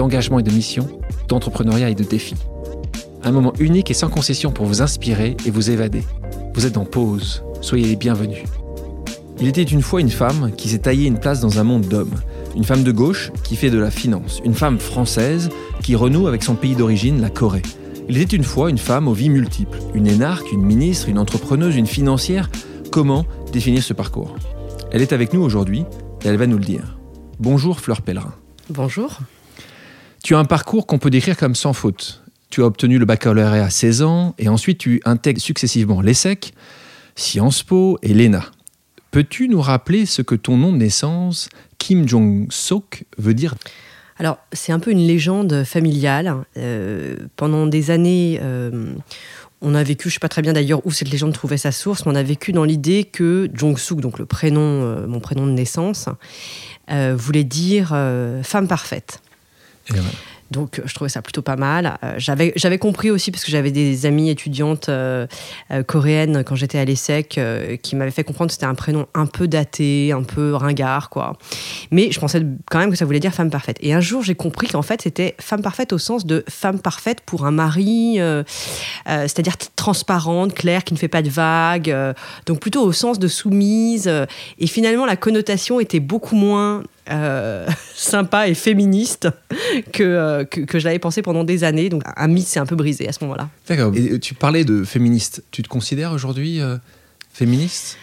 d'engagement et de mission, d'entrepreneuriat et de défis. Un moment unique et sans concession pour vous inspirer et vous évader. Vous êtes en pause, soyez les bienvenus. Il était une fois une femme qui s'est taillée une place dans un monde d'hommes. Une femme de gauche qui fait de la finance. Une femme française qui renoue avec son pays d'origine, la Corée. Il était une fois une femme aux vies multiples. Une énarque, une ministre, une entrepreneuse, une financière. Comment définir ce parcours? Elle est avec nous aujourd'hui et elle va nous le dire. Bonjour Fleur Pellerin. Bonjour. Tu as un parcours qu'on peut décrire comme sans faute. Tu as obtenu le baccalauréat à 16 ans et ensuite tu intègres successivement l'ESSEC, Sciences Po et l'ENA. Peux-tu nous rappeler ce que ton nom de naissance, Kim Jong-sok, veut dire? Alors, c'est un peu une légende familiale. Euh, pendant des années, euh, on a vécu, je ne sais pas très bien d'ailleurs où cette légende trouvait sa source, mais on a vécu dans l'idée que Jong-suk, donc le prénom, euh, mon prénom de naissance, voulait dire femme parfaite. Donc, je trouvais ça plutôt pas mal. Euh, j'avais, compris aussi, parce que j'avais des amies étudiantes euh, euh, coréennes quand j'étais à l'ESSEC, qui m'avaient fait comprendre que c'était un prénom un peu daté, un peu ringard, quoi. Mais je pensais quand même que ça voulait dire femme parfaite. Et un jour, j'ai compris qu'en fait, c'était femme parfaite au sens de femme parfaite pour un mari, c'est-à-dire transparente, claire, qui ne fait pas de vagues. donc, plutôt au sens de soumise. et finalement, la connotation était beaucoup moins euh, sympa et féministe euh, que, que, je l'avais pensé pendant des années. Donc un mythe s'est un peu brisé à ce moment-là. D'accord. Et tu parlais de féministe. Tu te considères aujourd'hui euh, féministe?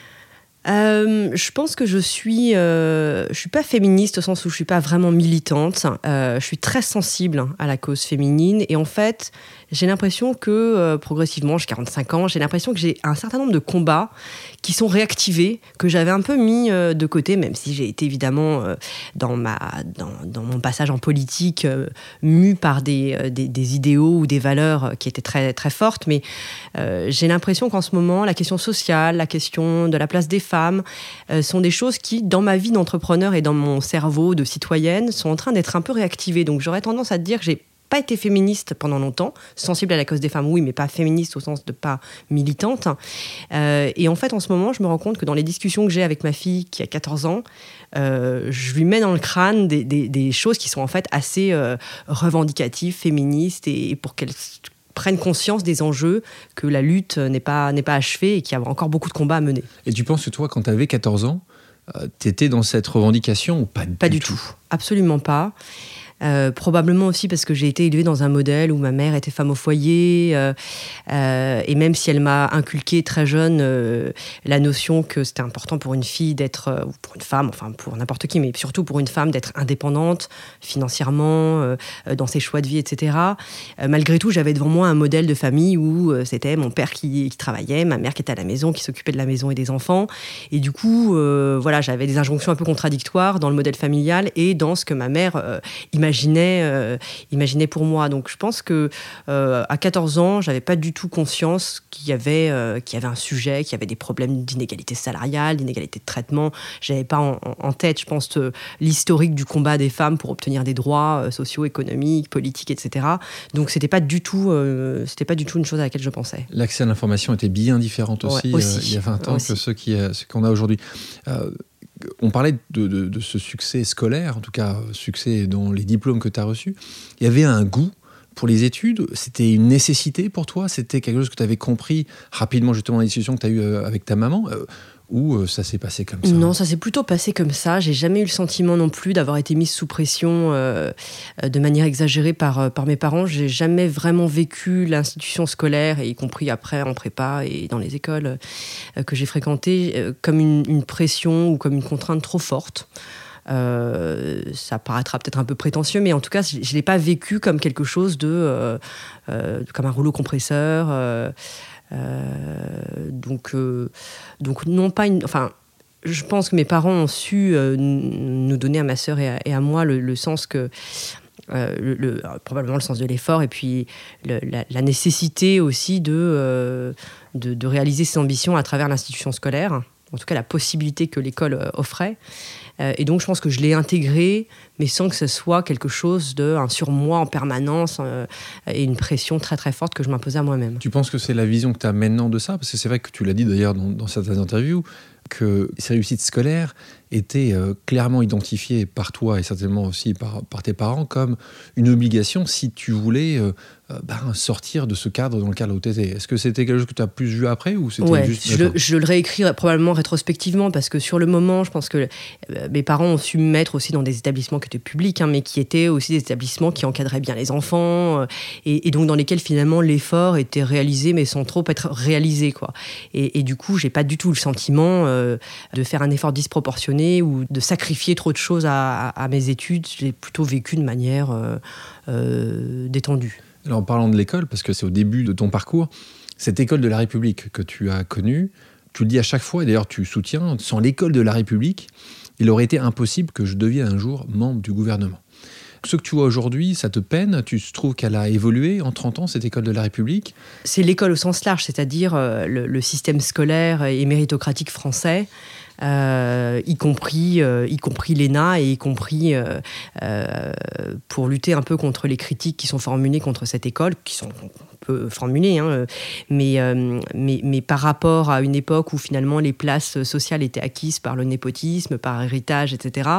Je pense que je suis, je suis pas féministe au sens où je suis pas vraiment militante. je suis très sensible à la cause féminine et en fait, j'ai l'impression que euh, progressivement, j'ai 45 ans, j'ai l'impression que j'ai un certain nombre de combats qui sont réactivés, que j'avais un peu mis euh, de côté, même si j'ai été évidemment euh, dans, ma, dans, mon passage en politique mu par des, des, idéaux ou des valeurs qui étaient très, très fortes. Mais j'ai l'impression qu'en ce moment, la question sociale, la question de la place des femmes sont des choses qui, dans ma vie d'entrepreneur et dans mon cerveau de citoyenne, sont en train d'être un peu réactivées. Donc j'aurais tendance à dire que j'ai pas été féministe pendant longtemps, sensible à la cause des femmes, oui, mais pas féministe au sens de pas militante. Euh, et en fait, en ce moment, je me rends compte que dans les discussions que j'ai avec ma fille qui a 14 ans, euh, je lui mets dans le crâne des, choses qui sont en fait assez euh, revendicatives, féministes, et, pour qu'elle prenne conscience des enjeux, que la lutte n'est pas, n'est pas achevée et qu'il y a encore beaucoup de combats à mener. Et tu penses que toi, quand tu avais 14 ans, tu étais dans cette revendication ou pas, pas du, tout Absolument pas. Euh, probablement aussi parce que j'ai été élevée dans un modèle où ma mère était femme au foyer, euh, euh, et même si elle m'a inculqué très jeune la notion que c'était important pour une fille d'être, ou pour une femme, enfin pour n'importe qui, mais surtout pour une femme d'être indépendante financièrement, dans ses choix de vie, etc. malgré tout, j'avais devant moi un modèle de famille où c'était mon père qui, qui, travaillait, ma mère qui était à la maison, qui s'occupait de la maison et des enfants, et du coup, voilà, j'avais des injonctions un peu contradictoires dans le modèle familial et dans ce que ma mère imaginait euh, imaginait, pour moi. Donc je pense que euh, à 14 ans, j'avais pas du tout conscience qu'il y avait euh, qu'il y avait un sujet, qu'il y avait des problèmes d'inégalité salariale, d'inégalité de traitement. J'avais pas en, tête, je pense, l'historique du combat des femmes pour obtenir des droits sociaux, économiques, politiques, etc. Donc c'était pas du tout c'était pas du tout une chose à laquelle je pensais. L'accès à l'information était bien différent aussi, il y a 20 ans que qui ce qu'on a aujourd'hui on parlait de, ce succès scolaire, en tout cas succès dans les diplômes que tu as reçus. Il y avait un goût pour les études? C'était une nécessité pour toi? C'était quelque chose que tu avais compris rapidement justement dans les discussions que tu as eues euh, avec ta maman? Euh, ou euh, ça s'est passé comme ça Non, ça s'est plutôt passé comme ça. J'ai jamais eu le sentiment non plus d'avoir été mise sous pression euh, euh, de manière exagérée par, mes parents. J'ai jamais vraiment vécu l'institution scolaire, y compris après en prépa et dans les écoles que j'ai fréquentées, comme une, pression ou comme une contrainte trop forte. ça paraîtra peut-être un peu prétentieux, mais en tout cas, je ne l'ai pas vécu comme quelque chose de. comme un rouleau compresseur. Euh, donc, euh, donc non pas une, enfin, je pense que mes parents ont su euh, nous donner à ma sœur et à, moi le, sens que le, probablement le sens de l'effort et puis la, nécessité aussi de, de, réaliser ses ambitions à travers l'institution scolaire, en tout cas la possibilité que l'école offrait. et donc je pense que je l'ai intégré, mais sans que ce soit quelque chose de un surmoi en permanence et une pression très très forte que je m'imposais à moi-même. Tu penses que c'est la vision que tu as maintenant de ça? Parce que c'est vrai que tu l'as dit d'ailleurs dans, certaines interviews, que ces réussites scolaires étaient euh, clairement identifiées par toi et certainement aussi par, tes parents comme une obligation si tu voulais euh, euh, ben, sortir de ce cadre dans lequel tu étais. Est-ce que c'était quelque chose que tu as plus vu après ou c'était juste je, le, je le réécris probablement rétrospectivement parce que sur le moment, je pense que euh, mes parents ont su me mettre aussi dans des établissements qui étaient publics, hein, mais qui étaient aussi des établissements qui encadraient bien les enfants euh, et, donc dans lesquels finalement l'effort était réalisé mais sans trop être réalisé. Quoi. Et, du coup, j'ai pas du tout le sentiment de faire un effort disproportionné ou de sacrifier trop de choses à, à mes études. J'ai plutôt vécu de manière détendue. En parlant de l'école, parce que c'est au début de ton parcours, cette école de la République que tu as connue, tu le dis à chaque fois, et d'ailleurs tu soutiens, sans l'école de la République, il aurait été impossible que je devienne un jour membre du gouvernement. Ce que tu vois aujourd'hui, ça te peine? Tu trouves qu'elle a évolué en 30 ans, cette école de la République? C'est l'école au sens large, c'est-à-dire euh, le, système scolaire et méritocratique français. Euh, y compris, euh, y compris l'ENA et y compris pour lutter un peu contre les critiques qui sont formulées contre cette école, qui sont peu formulées, hein, mais, mais, mais, par rapport à une époque où finalement les places sociales étaient acquises par le népotisme, par héritage, etc.,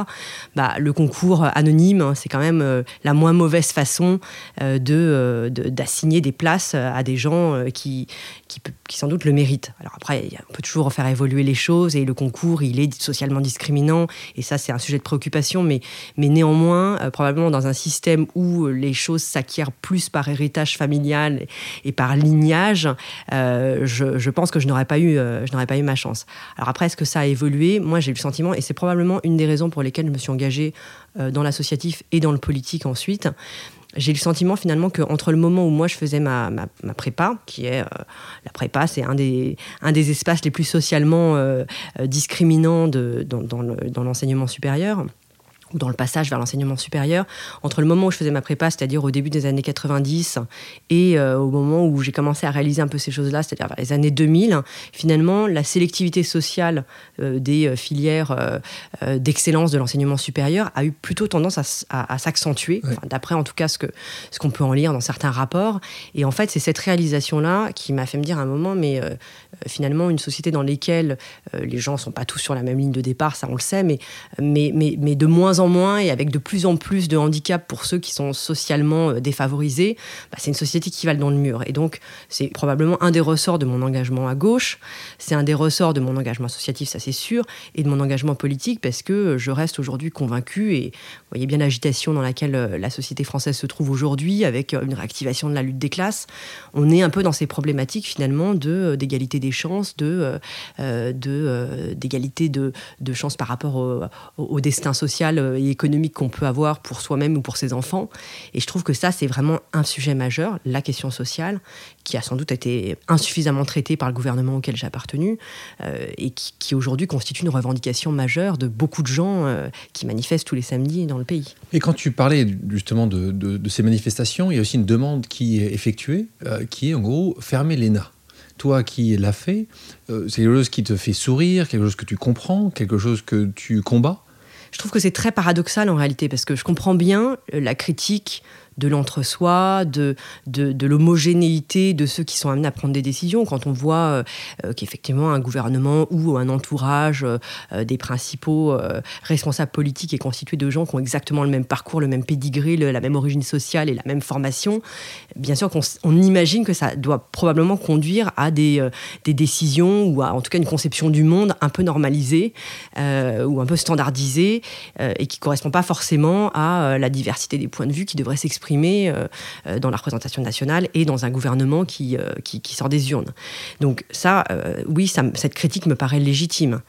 bah, le concours anonyme, hein, c'est quand même euh, la moins mauvaise façon euh, euh, de, d'assigner des places à des gens qui, qui, sans doute le méritent. Alors après, on peut toujours faire évoluer les choses et le concours, il est socialement discriminant et ça, c'est un sujet de préoccupation, mais, mais néanmoins, probablement dans un système où les choses s'acquièrent plus par héritage familial et par lignage, je, je, pense que je n'aurais pas eu, n'aurais pas eu ma chance. Alors après, est-ce que ça a évolué? Moi, j'ai eu le sentiment, et c'est probablement une des raisons pour lesquelles je me suis engagée dans l'associatif et dans le politique ensuite, j'ai eu le sentiment finalement qu'entre le moment où moi je faisais ma, ma, prépa, qui est euh, la prépa, c'est un des, un des espaces les plus socialement euh, euh, discriminants dans, dans l'enseignement supérieur, ou dans le passage vers l'enseignement supérieur, entre le moment où je faisais ma prépa, c'est-à-dire au début des années 90, et euh, au moment où j'ai commencé à réaliser un peu ces choses-là, c'est-à-dire vers les années 2000, finalement, la sélectivité sociale euh, des euh, filières d'excellence de l'enseignement supérieur a eu plutôt tendance à, s'accentuer, d'après en tout cas ce qu'on ce qu'on peut en lire dans certains rapports. Et en fait, c'est cette réalisation-là qui m'a fait me dire à un moment, mais finalement, une société dans laquelle les gens ne sont pas tous sur la même ligne de départ, ça on le sait, mais, mais, mais, mais de moins en moins et avec de plus en plus de handicaps pour ceux qui sont socialement euh, défavorisés, bah, c'est une société qui va dans le mur. Et donc, c'est probablement un des ressorts de mon engagement à gauche, c'est un des ressorts de mon engagement associatif, ça c'est sûr, et de mon engagement politique parce que je reste aujourd'hui convaincu et vous voyez bien l'agitation dans laquelle euh, la société française se trouve aujourd'hui avec euh, une réactivation de la lutte des classes. On est un peu dans ces problématiques finalement de d'égalité des chances, de d'égalité de, chances par rapport au, destin social euh, et économique qu'on peut avoir pour soi-même ou pour ses enfants. Et je trouve que ça, c'est vraiment un sujet majeur, la question sociale, qui a sans doute été insuffisamment traitée par le gouvernement auquel j'ai appartenu euh, et qui, aujourd'hui constitue une revendication majeure de beaucoup de gens euh, qui manifestent tous les samedis dans le pays. Et quand tu parlais justement de, ces manifestations, il y a aussi une demande qui est effectuée, qui est en gros fermer l'ENA toi qui l'as fait, c'est quelque chose qui te fait sourire, quelque chose que tu comprends, quelque chose que tu combats je trouve que c'est très paradoxal en réalité, parce que je comprends bien euh, la critique de l'entre-soi, de, de, l'homogénéité de ceux qui sont amenés à prendre des décisions. Quand on voit euh, euh, qu'effectivement un gouvernement ou un entourage euh, des principaux responsables politiques est constitué de gens qui ont exactement le même parcours, le même pédigré, la même origine sociale et la même formation, bien sûr qu'on on imagine que ça doit probablement conduire à des, des décisions ou en tout cas une conception du monde un peu normalisée ou un peu standardisée et qui ne correspond pas forcément à la diversité des points de vue qui devraient s'exprimer euh, euh, dans la représentation nationale et dans un gouvernement qui, euh, sort des urnes. Donc ça, oui, cette critique me paraît légitime.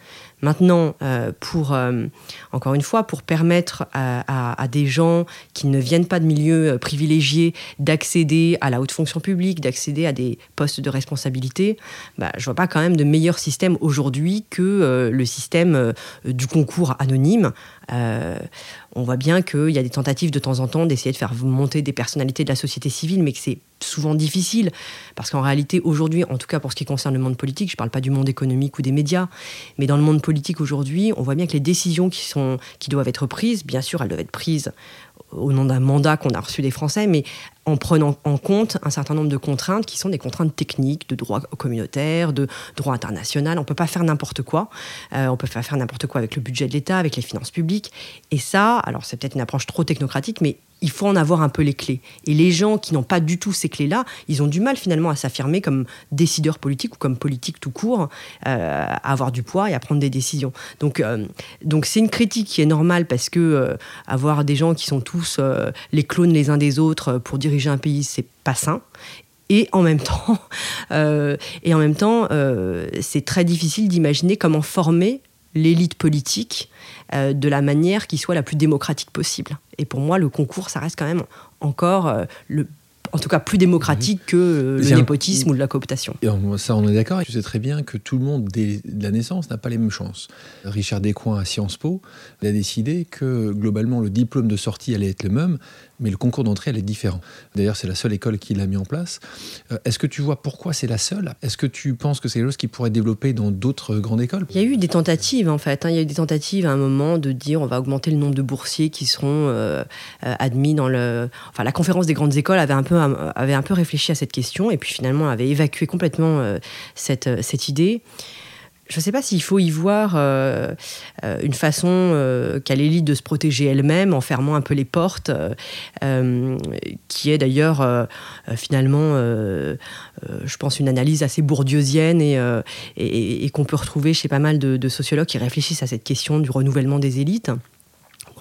Maintenant, pour, encore une fois, pour permettre à, des gens qui ne viennent pas de milieux privilégiés d'accéder à la haute fonction publique, d'accéder à des postes de responsabilité, bah, je ne vois pas quand même de meilleur système aujourd'hui que le système du concours anonyme on voit bien qu'il y a des tentatives de temps en temps d'essayer de faire monter des personnalités de la société civile, mais que c'est souvent difficile, parce qu'en réalité, aujourd'hui, en tout cas pour ce qui concerne le monde politique, je ne parle pas du monde économique ou des médias, mais dans le monde politique aujourd'hui, on voit bien que les décisions qui, qui doivent être prises, bien sûr, elles doivent être prises au nom d'un mandat qu'on a reçu des Français, mais en prenant en compte un certain nombre de contraintes qui sont des contraintes techniques, de droit communautaire, de droit international. On ne peut pas faire n'importe quoi. Euh, on peut pas faire n'importe quoi avec le budget de l'État, avec les finances publiques. Et ça, alors c'est peut-être une approche trop technocratique, mais il faut en avoir un peu les clés. Et les gens qui n'ont pas du tout ces clés-là, ils ont du mal finalement à s'affirmer comme décideurs politiques ou comme politiques tout court, euh, à avoir du poids et à prendre des décisions. Donc, euh, donc c'est une critique qui est normale parce que avoir des gens qui sont tous les clones les uns des autres pour diriger un pays, c'est pas sain. Et en même temps, et en même temps, c'est très difficile d'imaginer comment former l'élite politique euh, de la manière qui soit la plus démocratique possible. Et pour moi, le concours, ça reste quand même encore euh, le en tout cas plus démocratique que euh, le népotisme ou de la cooptation. Et ça, on est d'accord. Tu sais très bien que tout le monde, dès la naissance, n'a pas les mêmes chances. Richard Descoings à Sciences Po a décidé que globalement, le diplôme de sortie allait être le même, mais le concours d'entrée, elle est différent. D'ailleurs, c'est la seule école qui l'a mis en place. Euh, est-ce que tu vois pourquoi c'est la seule? Est-ce que tu penses que c'est quelque chose qui pourrait développer dans d'autres grandes écoles? Il y a eu des tentatives, en fait. Hein. Il y a eu des tentatives à un moment de dire on va augmenter le nombre de boursiers qui seront euh, euh, admis dans le... Enfin, la conférence des grandes écoles avait un peu, avait un peu réfléchi à cette question et puis finalement avait évacué complètement cette, cette idée je ne sais pas s'il faut y voir euh, euh, une façon euh, qu'a l'élite de se protéger elle-même en fermant un peu les portes, qui est d'ailleurs finalement, je pense, une analyse assez bourdieusienne et, et, qu'on peut retrouver chez pas mal de sociologues qui réfléchissent à cette question du renouvellement des élites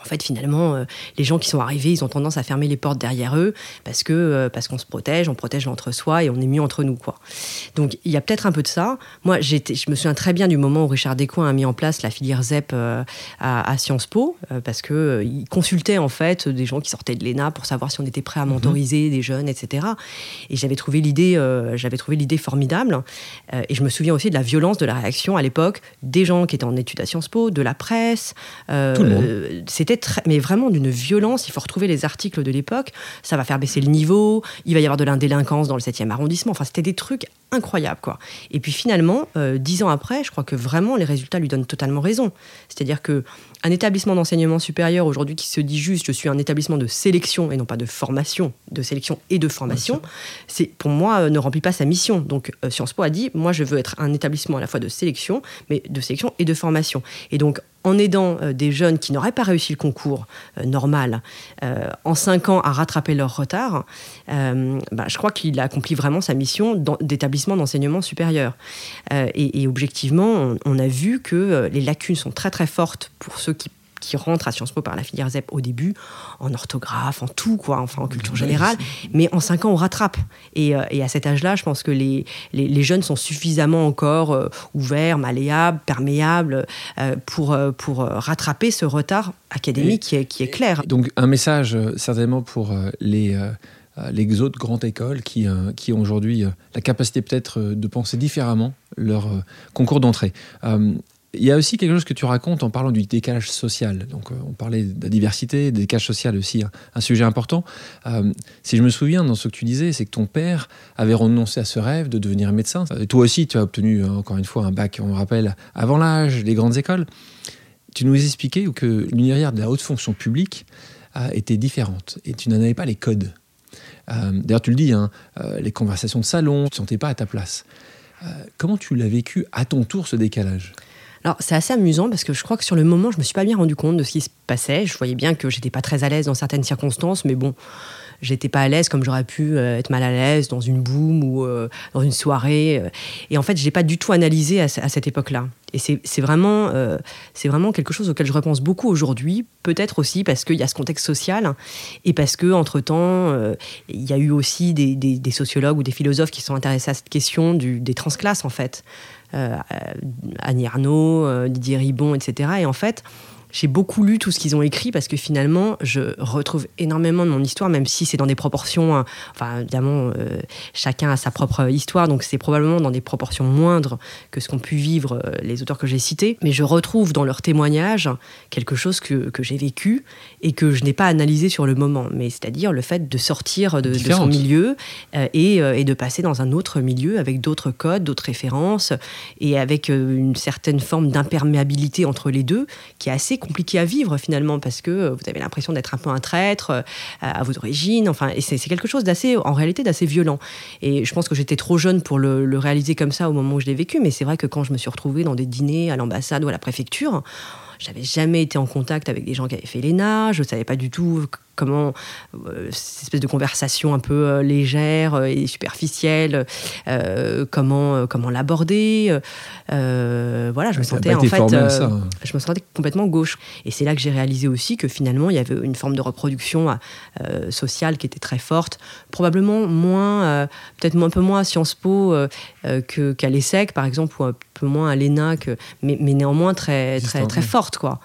en fait, finalement, euh, les gens qui sont arrivés, ils ont tendance à fermer les portes derrière eux parce que euh, parce qu'on se protège, on protège l'entre-soi et on est mieux entre nous, quoi. Donc, il y a peut-être un peu de ça. Moi, je me souviens très bien du moment où Richard Descoings a mis en place la filière ZEP euh, à, Sciences Po parce que il consultait en fait des gens qui sortaient de l'ENA pour savoir si on était prêt à mhm. mentoriser des jeunes, etc. Et j'avais trouvé l'idée, j'avais trouvé l'idée formidable. et je me souviens aussi de la violence de la réaction à l'époque des gens qui étaient en études à Sciences Po, de la presse. Tout le monde mais vraiment d'une violence. Il faut retrouver les articles de l'époque. Ça va faire baisser le niveau. Il va y avoir de l'indélinquance dans le 7e arrondissement. Enfin, c'était des trucs incroyables, quoi. Et puis finalement, euh, dix ans après, je crois que vraiment les résultats lui donnent totalement raison. C'est-à-dire que un établissement d'enseignement supérieur aujourd'hui qui se dit juste je suis un établissement de sélection et non pas de formation, de sélection et de formation, c'est pour moi euh, ne remplit pas sa mission. Donc euh, Sciences Po a dit moi je veux être un établissement à la fois de sélection, mais de sélection et de formation. Et donc en aidant euh, des jeunes qui n'auraient pas réussi le concours normal en cinq ans à rattraper leur retard, bah, je crois qu'il a accompli vraiment sa mission d'établissement d'enseignement supérieur. Et, objectivement, on, a vu que les lacunes sont très très fortes pour ceux qui qui rentrent à Sciences Po par la filière ZEP au début, en orthographe, en tout, quoi, enfin en culture générale. Mais en cinq ans, on rattrape. Et, euh, à cet âge-là, je pense que les, les, jeunes sont suffisamment encore euh, ouverts, malléables, perméables euh, pour, pour rattraper ce retard académique qui, est, qui, est, clair. Donc un message certainement pour les les autres grandes écoles qui, qui ont aujourd'hui la capacité peut-être de penser différemment leur concours d'entrée. Il y a aussi quelque chose que tu racontes en parlant du décalage social. Donc, euh, on parlait de la diversité, des décalage social aussi, un, sujet important. Euh, si je me souviens dans ce que tu disais, c'est que ton père avait renoncé à ce rêve de devenir médecin. Toi aussi, tu as obtenu euh, encore une fois un bac, on rappelle, avant l'âge, les grandes écoles. Tu nous expliquais que l'univers de la haute fonction publique était différente et tu n'en avais pas les codes. D'ailleurs, tu le dis, hein, les conversations de salon, tu ne sentais pas à ta place. comment tu l'as vécu à ton tour ce décalage? Alors c'est assez amusant parce que je crois que sur le moment, je me suis pas bien rendu compte de ce qui se passait. Je voyais bien que j'étais pas très à l'aise dans certaines circonstances, mais bon, j'étais pas à l'aise comme j'aurais pu euh, être mal à l'aise dans une boum ou euh, dans une soirée. Euh. Et en fait, j'ai pas du tout analysé à, cette époque-là. Et c'est vraiment, vraiment quelque chose auquel je repense beaucoup aujourd'hui, peut-être aussi parce qu'il y a ce contexte social et parce que entre temps, il y a eu aussi des, sociologues ou des philosophes qui sont intéressés à cette question des transclasses en fait. Euh, Annie Arnaud, euh, Didier Ribon, etc. Et en fait, J'ai beaucoup lu tout ce qu'ils ont écrit parce que finalement, je retrouve énormément de mon histoire, même si c'est dans des proportions. hein, enfin, évidemment, euh, chacun a sa propre histoire, donc c'est probablement dans des proportions moindres que ce qu'ont pu vivre euh, les auteurs que j'ai cités. Mais je retrouve dans leurs témoignages quelque chose que, que j'ai vécu et que je n'ai pas analysé sur le moment. Mais c'est-à-dire le fait de sortir de, de son milieu euh, et, euh, et de passer dans un autre milieu avec d'autres codes, d'autres références et avec une certaine forme d'imperméabilité entre les deux qui est assez compliqué à vivre finalement parce que euh, vous avez l'impression d'être un peu un traître euh, à vos origines. Enfin, et c'est c'est quelque chose d'assez, en réalité, d'assez violent. Et je pense que j'étais trop jeune pour le, le réaliser comme ça au moment où je l'ai vécu. Mais c'est vrai que quand je me suis retrouvée dans des dîners à l'ambassade ou à la préfecture, j'avais jamais été en contact avec des gens qui avaient fait l'ENA, je savais pas du tout comment euh, cette espèce de conversation un peu euh, légère euh, et superficielle, comment comment l'aborder. voilà, je me sentais en fait, hein. je me sentais complètement gauche. Et c'est là que j'ai réalisé aussi que finalement, il y avait une forme de reproduction sociale qui était très forte. Probablement moins, peut-être un peu moins à Sciences Po que- qu'à l'ESSEC, par exemple, ou un peu moins à l'ENA, que, mais, mais néanmoins très, très, très forte. Quoi.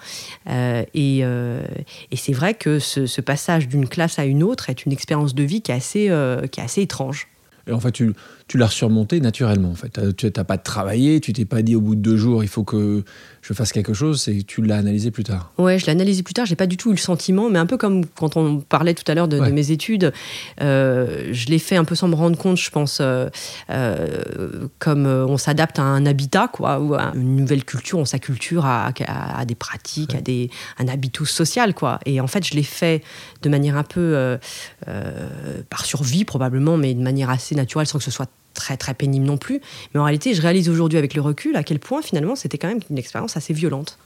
Euh, et euh, et c'est vrai que ce, ce passage d'une classe à une autre est une expérience de vie qui est assez, euh, qui est assez étrange. Et en fait, tu, tu l'as surmonté naturellement. En fait, T'as- tu n'as pas travaillé, tu t'es pas dit au bout de deux jours, il faut que je fasse quelque chose. C'est tu l'as analysé plus tard. Ouais, je l'ai analysé plus tard, j'ai pas du tout eu le sentiment, mais un peu comme quand on parlait tout à l'heure de, mes études, euh, je l'ai fait un peu sans me rendre compte, je pense, euh, euh, comme on s'adapte à un habitat, quoi, ou à une nouvelle culture, on s'acculture à, à, à des pratiques, à des, un habitus social, quoi. Et en fait, je l'ai fait de manière un peu par survie probablement, mais de manière assez naturelle, sans que ce soit très très pénible non plus. Mais en réalité, je réalise aujourd'hui avec le recul à quel point finalement c'était quand même une expérience assez violente.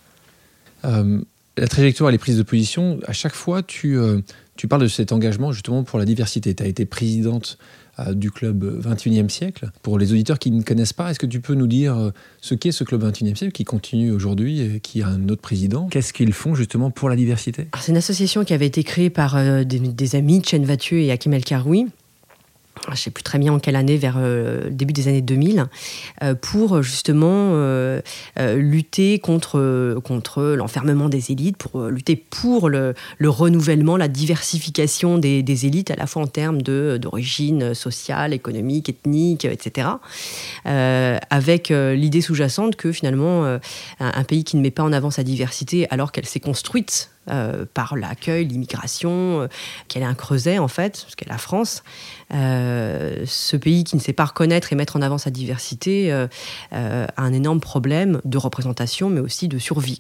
Euh, la trajectoire et les prises de position, à chaque fois, tu, euh, tu parles de cet engagement justement pour la diversité. Tu as été présidente euh, du club 21e siècle. Pour les auditeurs qui ne connaissent pas, est-ce que tu peux nous dire ce qu'est ce club 21e siècle qui continue aujourd'hui et qui a un autre président? Qu'est-ce qu'ils font justement pour la diversité? C'est une association qui avait été créée par euh, des, des amis, Chen Vathieu et Hakim El Karoui. Je ne sais plus très bien en quelle année, vers euh, le début des années 2000, euh, pour justement euh, euh, lutter contre, contre l'enfermement des élites, pour euh, lutter pour le, le renouvellement, la diversification des, élites, à la fois en termes d'origine sociale, économique, ethnique, etc. Euh, avec euh, l'idée sous-jacente que finalement, euh, un, pays qui ne met pas en avant sa diversité alors qu'elle s'est construite euh, par l'accueil, l'immigration, euh, qu'elle est un creuset en fait, ce qu'est la France, euh, ce pays qui ne sait pas reconnaître et mettre en avant sa diversité euh, euh, a un énorme problème de représentation, mais aussi de survie.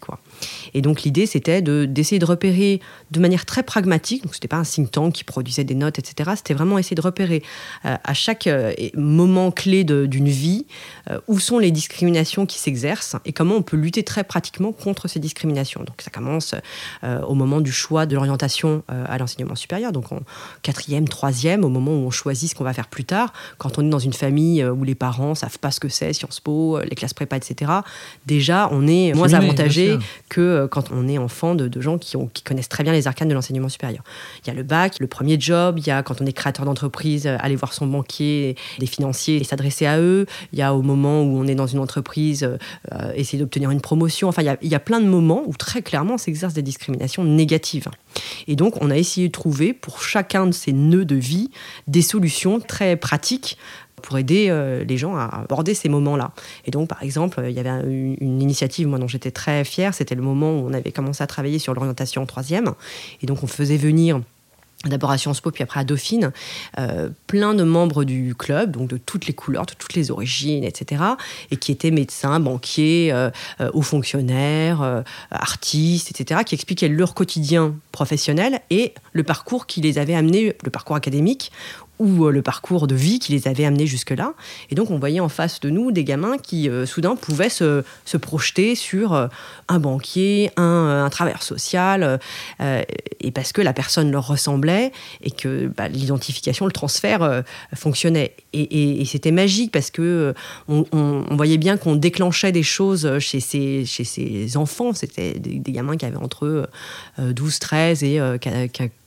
Et donc l'idée, c'était de- d'essayer de, repérer de manière très pragmatique, donc c'était pas un think tank qui produisait des notes, etc. C'était vraiment essayer de repérer euh, à chaque euh, moment clé d'une vie euh, où sont les discriminations qui s'exercent et comment on peut lutter très pratiquement contre ces discriminations. Donc ça commence euh, au moment du choix de l'orientation euh, à l'enseignement supérieur, donc en quatrième, troisième, au moment où on choisit ce qu'on va faire plus tard. Quand on est dans une famille euh, où les parents savent pas ce que c'est, Sciences Po, euh, les classes prépa, etc. Déjà, on est moins avantagé que euh, quand on est enfant de, de gens qui, ont- qui connaissent très bien les arcanes de l'enseignement supérieur. Il y a le bac, le premier job, il y a quand on est créateur d'entreprise, aller voir son banquier, des financiers et s'adresser à eux. Il y a au moment où on est dans une entreprise, euh, essayer d'obtenir une promotion. Enfin, il y, a, il y a plein de moments où très clairement s'exercent des discriminations négatives. Et donc, on a essayé de trouver pour chacun de ces nœuds de vie des solutions très pratiques pour aider euh, les gens à aborder ces moments-là. Et donc, par exemple, il y avait un- une, initiative, moi, dont j'étais très fière, c'était le moment où on avait commencé à travailler sur l'orientation en troisième. Et donc, on faisait venir d'abord à Sciences Po, puis après à Dauphine, euh, plein de membres du club, donc de toutes les couleurs, de toutes les origines, etc., et qui étaient médecins, banquiers, euh, euh, hauts fonctionnaires, euh, artistes, etc., qui expliquaient leur quotidien professionnel et le parcours qui les avait amenés, le parcours académique, ou euh, le parcours de vie qui les avait amenés jusque-là. Et donc, on voyait en face de nous des gamins qui, euh, soudain, pouvaient se, se projeter sur euh, un banquier, un, un travailleur social, et parce que la personne leur ressemblait et que bah, l'identification, le transfert fonctionnait. Et, c'était magique parce que on, voyait bien qu'on déclenchait des choses chez ces, chez ces enfants. C'était des, des gamins qui avaient entre eux, euh, 12, 13 et euh,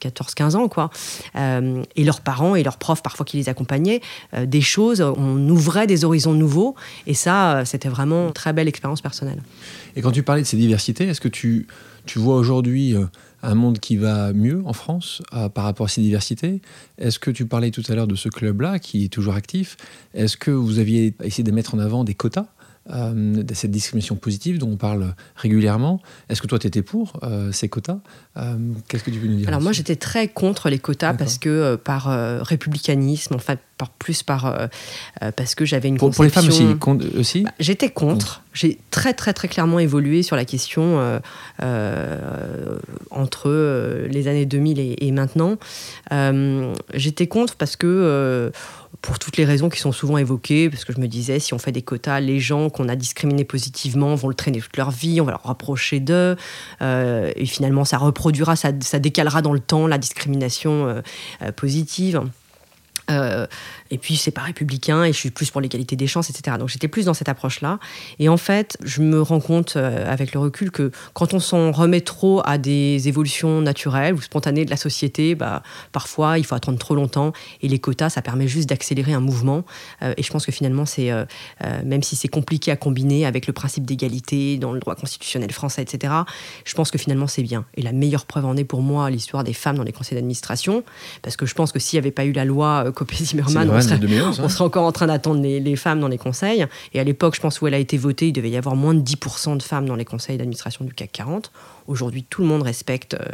14, 15 ans, quoi. Euh, et leurs parents et leurs profs, parfois qui les accompagnaient, euh, des choses, on ouvrait des horizons nouveaux. Et ça, euh, c'était vraiment une très belle expérience personnelle. Et quand tu parlais de ces diversités, est-ce que tu, tu vois aujourd'hui un monde qui va mieux en France par rapport à ces diversités? Est-ce que tu parlais tout à l'heure de ce club-là qui est toujours actif? Est-ce que vous aviez essayé de mettre en avant des quotas? Euh, de cette discrimination positive dont on parle régulièrement. Est-ce que toi, tu étais pour euh, ces quotas? Euh, Qu'est-ce que tu peux nous dire Alors moi, j'étais très contre les quotas parce que par républicanisme, enfin, par plus par parce que j'avais une pour, pour les femmes aussi, aussi? Bah, J'étais contre. J'ai très très très clairement évolué sur la question entre les années 2000 et, maintenant. J'étais contre parce que pour toutes les raisons qui sont souvent évoquées, parce que je me disais, si on fait des quotas, les gens qu'on a discriminés positivement vont le traîner toute leur vie, on va leur rapprocher d'eux, euh, et finalement ça reproduira, ça, décalera dans le temps la discrimination euh, euh, positive. Et puis, c'est pas républicain et je suis plus pour l'égalité des chances, etc. Donc, j'étais plus dans cette approche-là. Et en fait, je me rends compte euh, avec le recul que quand on s'en remet trop à des évolutions naturelles ou spontanées de la société, bah, parfois, il faut attendre trop longtemps. Et les quotas, ça permet juste d'accélérer un mouvement. Euh, et je pense que finalement, c'est, euh, même si c'est compliqué à combiner avec le principe d'égalité dans le droit constitutionnel français, etc., je pense que finalement, c'est bien. Et la meilleure preuve en est pour moi l'histoire des femmes dans les conseils d'administration. Parce que je pense que s'il n'y avait pas eu la loi Copé-Zimmermann, on serait, encore en train d'attendre les, femmes dans les conseils. Et à l'époque, je pense où elle a été votée, il devait y avoir moins de 10% de femmes dans les conseils d'administration du CAC 40. Aujourd'hui, tout le monde respecte euh,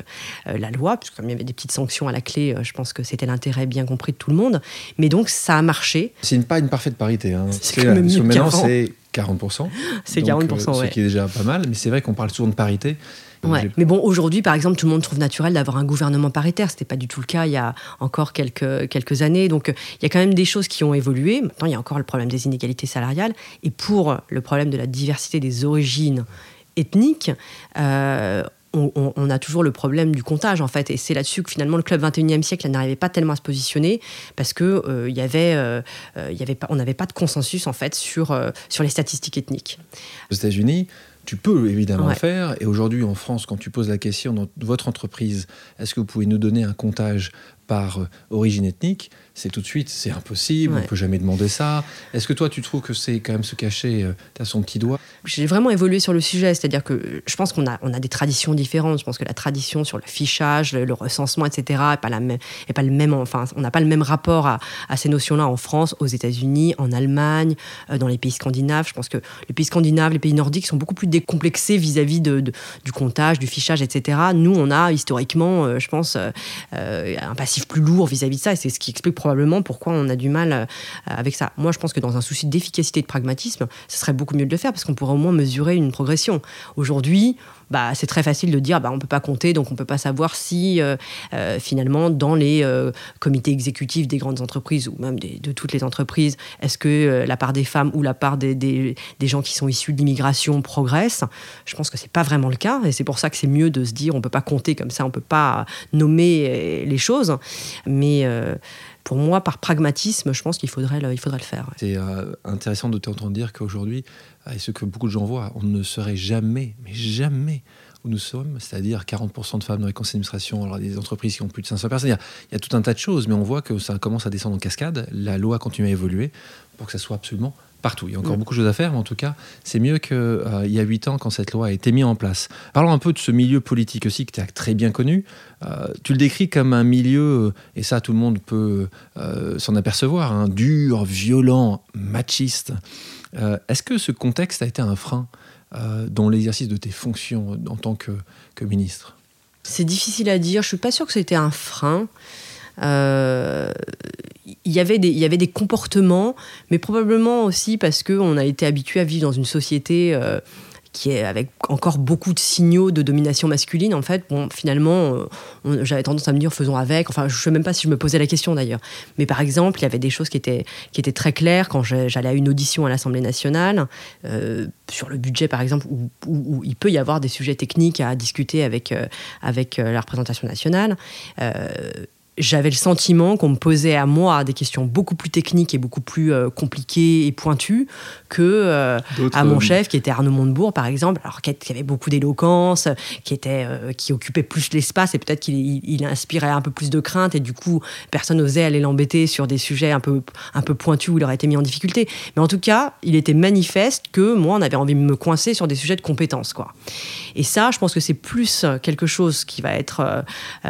euh, la loi, puisque comme il y avait des petites sanctions à la clé, euh, je pense que c'était l'intérêt bien compris de tout le monde. Mais donc, ça a marché. C'est pas une parfaite parité. Hein. C'est maintenant, c'est 40%. C'est 40%, Ce qui est déjà pas mal. Mais c'est vrai qu'on parle souvent de parité. Mais bon, aujourd'hui, par exemple, tout le monde trouve naturel d'avoir un gouvernement paritaire. C'était pas du tout le cas il y a encore quelques, quelques années. Donc, il y a quand même des choses qui ont évolué. Maintenant, il y a encore le problème des inégalités salariales. Et pour le problème de la diversité des origines ethniques, euh, on, a toujours le problème du comptage en fait et c'est là-dessus que finalement le club 21e siècle n'arrivait pas tellement à se positionner parce que euh, il y avait, euh, y avait pas, on n'avait pas de consensus en fait sur, sur les statistiques ethniques. Aux États-Unis, tu peux évidemment le faire. Et aujourd'hui, en France, quand tu poses la question dans votre entreprise, est-ce que vous pouvez nous donner un comptage par euh, origine ethnique c'est tout de suite, c'est impossible, on on peut jamais demander ça. Est-ce que toi, tu trouves que c'est quand même se cacher euh, à son petit doigt? J'ai vraiment évolué sur le sujet, c'est-à-dire que je pense qu'on a, on a des traditions différentes. Je pense que la tradition sur le fichage, le, recensement, etc., n'est pas, la même, est pas le même, enfin, on n'a pas le même rapport à, ces notions-là en France, aux États-Unis, en Allemagne, euh, dans les pays scandinaves. Je pense que les pays scandinaves, les pays nordiques sont beaucoup plus décomplexés vis-à-vis de, du comptage, du fichage, etc. Nous, on a historiquement, euh, je pense, un passif plus lourd vis-à-vis de ça, et c'est ce qui explique probablement pourquoi on a du mal euh, avec ça. Moi, je pense que dans un souci d'efficacité et de pragmatisme, ce serait beaucoup mieux de le faire parce qu'on pourrait au moins mesurer une progression. Aujourd'hui, bah, c'est très facile de dire bah, on ne peut pas compter, donc on ne peut pas savoir si euh, euh, finalement dans les comités exécutifs des grandes entreprises ou même de toutes les entreprises, est-ce que la part des femmes ou la part des, des, gens qui sont issus de l'immigration progresse Je pense que ce n'est pas vraiment le cas et c'est pour ça que c'est mieux de se dire on ne peut pas compter comme ça, on ne peut pas nommer les choses. Mais pour moi, par pragmatisme, je pense qu'il faudrait le, il faudrait le faire. C'est euh, intéressant de t'entendre dire qu'aujourd'hui, euh, et ce que beaucoup de gens voient, on ne serait jamais, mais jamais où nous sommes, c'est-à-dire 40% de femmes dans les conseils d'administration, alors des entreprises qui ont plus de 500 personnes. Il y, a, tout un tas de choses, mais on voit que ça commence à descendre en cascade. La loi continue à évoluer pour que ça soit absolument partout. Il y a encore mm. beaucoup de choses à faire, mais en tout cas, c'est mieux qu'il euh, y a huit ans quand cette loi a été mise en place. Parlons un peu de ce milieu politique aussi que tu as très bien connu. Euh, tu le décris comme un milieu, et ça tout le monde peut euh, s'en apercevoir, hein, dur, violent, machiste. Est-ce que ce contexte a été un frein dans l'exercice de tes fonctions en tant que, que ministre? C'est difficile à dire. Je suis pas sûr que c'était un frein. Euh, il y avait des, il y avait des comportements, mais probablement aussi parce qu'on a été habitué à vivre dans une société euh, qui est avec encore beaucoup de signaux de domination masculine. En fait, bon, finalement, euh, j'avais tendance à me dire faisons avec. Enfin, je sais même pas si je me posais la question d'ailleurs. Mais par exemple, il y avait des choses qui étaient, qui étaient très claires quand j'allais à une audition à l'Assemblée nationale euh, sur le budget, par exemple, où, où, il peut y avoir des sujets techniques à discuter avec, avec la représentation nationale j'avais le sentiment qu'on me posait à moi des questions beaucoup plus techniques et beaucoup plus euh, compliquées et pointues que euh, à mon chef qui était Arnaud Montebourg par exemple, alors qui avait beaucoup d'éloquence, qui était euh, qui occupait plus l'espace et peut-être qu'il il inspirait un peu plus de crainte et du coup personne n'osait aller l'embêter sur des sujets un peu un peu pointus où il aurait été mis en difficulté. Mais en tout cas, il était manifeste que moi on avait envie de me coincer sur des sujets de compétences quoi. Et ça, je pense que c'est plus quelque chose qui va être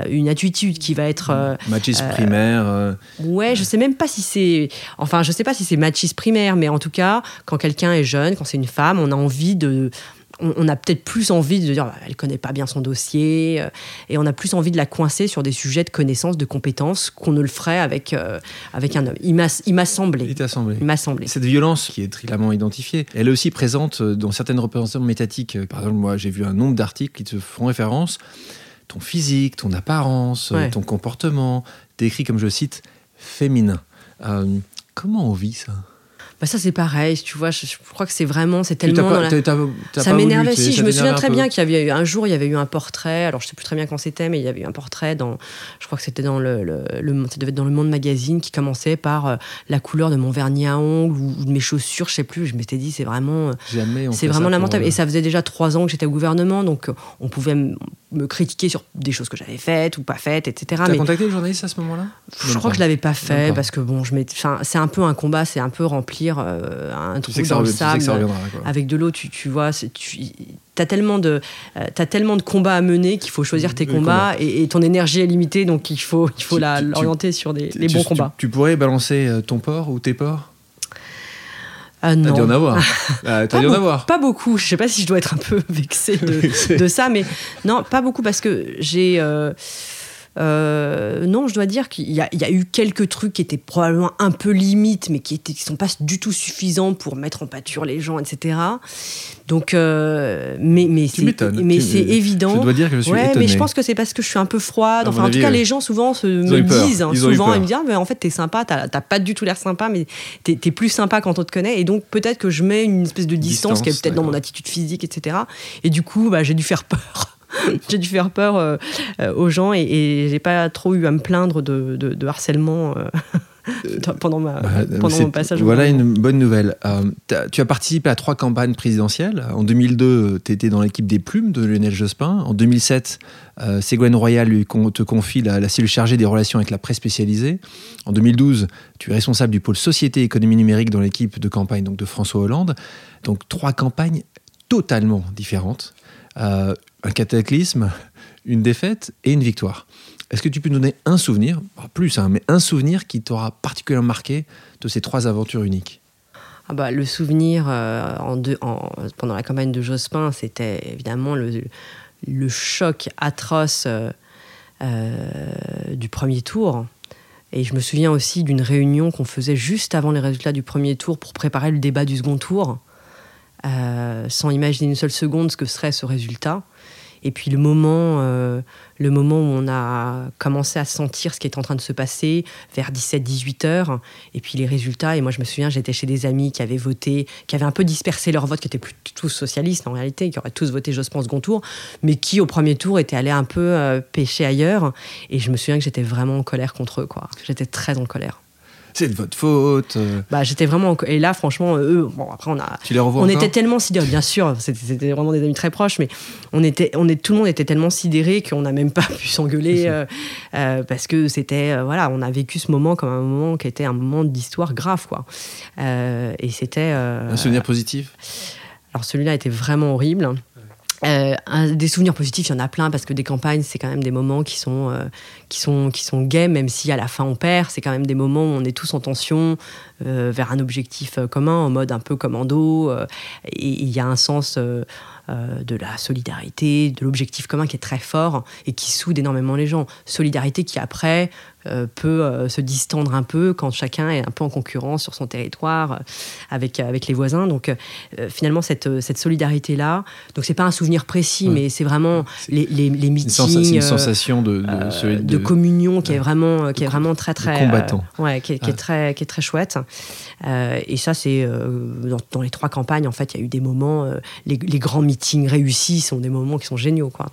une attitude qui va être Machisme euh, primaire. Euh. Ouais, je sais même pas si c'est. Enfin, je sais pas si c'est machisme primaire, mais en tout cas, quand quelqu'un est jeune, quand c'est une femme, on a envie de on, a peut-être plus envie de dire elle connaît pas bien son dossier euh, et on a plus envie de la coincer sur des sujets de connaissances, de compétences qu'on ne le ferait avec, avec un homme. Il m'a semblé. Il m'a semblé. Cette violence qui est trilamment identifiée, elle est aussi présente dans certaines représentations métatiques. Par exemple, moi j'ai vu un nombre d'articles qui te font référence ton physique, ton apparence, ton comportement, décrit comme je cite féminin. Euh, comment on vit ça? Bah ça c'est pareil, tu vois, je, crois que c'est vraiment, c'est tellement... ça m'énervait, si, je me souviens très bien qu'il y avait eu, un jour, il y avait eu un portrait, alors je sais plus très bien quand c'était, mais il y avait eu un portrait dans, je crois que c'était dans le, le, ça devait être dans le Monde Magazine, qui commençait par euh, la couleur de mon vernis à ongles ou, de mes chaussures, je sais plus, je m'étais dit, c'est vraiment... C'est vraiment lamentable. Et ça faisait déjà trois ans que j'étais au gouvernement, donc euh, on pouvait me critiquer sur des choses que j'avais faites ou pas faites, etc. Tu as contacté le journaliste à ce moment-là? Je crois que je l'avais pas fait parce que bon, je c'est un peu un combat, c'est un peu remplir euh, un trou dans le sable avec de l'eau. Tu, tu vois, tu as tellement de euh, as tellement de combats à mener qu'il faut choisir tes combats, Et, ton énergie est limitée, donc il faut il faut l'orienter sur des, les bons combats. Tu, pourrais balancer euh, ton port ou tes ports ah non. T'as dû en avoir. Ah, dû en avoir. Pas beaucoup. Je sais pas si je dois être un peu vexée de, de ça, mais non, pas beaucoup parce que j'ai. Euh, euh, non, je dois dire qu'il y, a eu quelques trucs qui étaient probablement un peu limites, mais qui ne qui sont pas du tout suffisants pour mettre en pâture les gens, etc. Donc, euh, mais, mais c'est, mais c'est évident. Je dois dire que je suis ouais, mais je pense que c'est parce que je suis un peu froide. Enfin, en tout cas, les gens souvent se, me disent, hein, souvent, ils me disent, ah, mais en fait, t'es sympa, t'as, pas du tout l'air sympa, mais t'es, es plus sympa quand on te connaît. Et donc, peut-être que je mets une espèce de distance, qui est peut-être dans mon attitude physique, etc. Et du coup, bah, j'ai dû faire peur. j'ai dû faire peur euh, euh, aux gens et, et j'ai pas trop eu à me plaindre de, de, harcèlement. Euh, pendant, ma, bah, pendant mon passage. Voilà une bonne nouvelle. tu as participé à trois campagnes présidentielles. En 2002, tu étais dans l'équipe des plumes de Lionel Jospin. En 2007, Ségolène Royal lui te confie la, la, cellule chargée des relations avec la presse spécialisée. En 2012, tu es responsable du pôle société et économie numérique dans l'équipe de campagne donc de François Hollande. Donc trois campagnes totalement différentes. Euh, un cataclysme, une défaite et une victoire. Est-ce que tu peux nous donner un souvenir, plus, hein, mais un souvenir qui t'aura particulièrement marqué de ces trois aventures uniques? Ah bah, le souvenir euh, en en, pendant la campagne de Jospin, c'était évidemment le, choc atroce euh, du premier tour. Et je me souviens aussi d'une réunion qu'on faisait juste avant les résultats du premier tour pour préparer le débat du second tour. Euh, sans imaginer une seule seconde ce que serait ce résultat. Et puis le moment, euh, le moment où on a commencé à sentir ce qui est en train de se passer, vers 17-18 heures, et puis les résultats. Et moi, je me souviens, j'étais chez des amis qui avaient voté, qui avaient un peu dispersé leur vote, qui étaient plus tous socialistes en réalité, qui auraient tous voté Jospin second tour, mais qui au premier tour étaient allés un peu euh, pêcher ailleurs. Et je me souviens que j'étais vraiment en colère contre eux. quoi. J'étais très en colère c'est de votre faute. Euh. Bah, j'étais vraiment. Et là, franchement, eux, bon, après, on a. Tu les revois On était tellement sidérés, bien sûr, c'était vraiment des amis très proches, mais on était, on est, tout le monde était tellement sidéré qu'on n'a même pas pu s'engueuler euh, euh, parce que c'était. voilà, on a vécu ce moment comme un moment qui était un moment d'histoire grave, quoi. et c'était. un souvenir positif Alors, celui-là était vraiment horrible. Euh, des souvenirs positifs, il y en a plein parce que des campagnes, c'est quand même des moments qui sont, euh, qui sont, qui sont gays, même si à la fin on perd. C'est quand même des moments où on est tous en tension euh, vers un objectif commun, en mode un peu commando. et il y a un sens de la solidarité, de l'objectif commun qui est très fort et qui soude énormément les gens. Solidarité qui après euh, peut euh, se distendre un peu quand chacun est un peu en concurrence sur son territoire euh, avec, avec les voisins. Donc finalement, cette, cette solidarité-là, donc c'est pas un souvenir précis, mais c'est vraiment les, les, les meetings. Une, sensation de, de, communion qui est vraiment, qui est vraiment très, très. Combattant. ouais, qui, est très, qui est très chouette. et ça, c'est dans, les trois campagnes, en fait, il y a eu des moments, les, les, grands meetings réussis sont des moments qui sont géniaux. Quoi.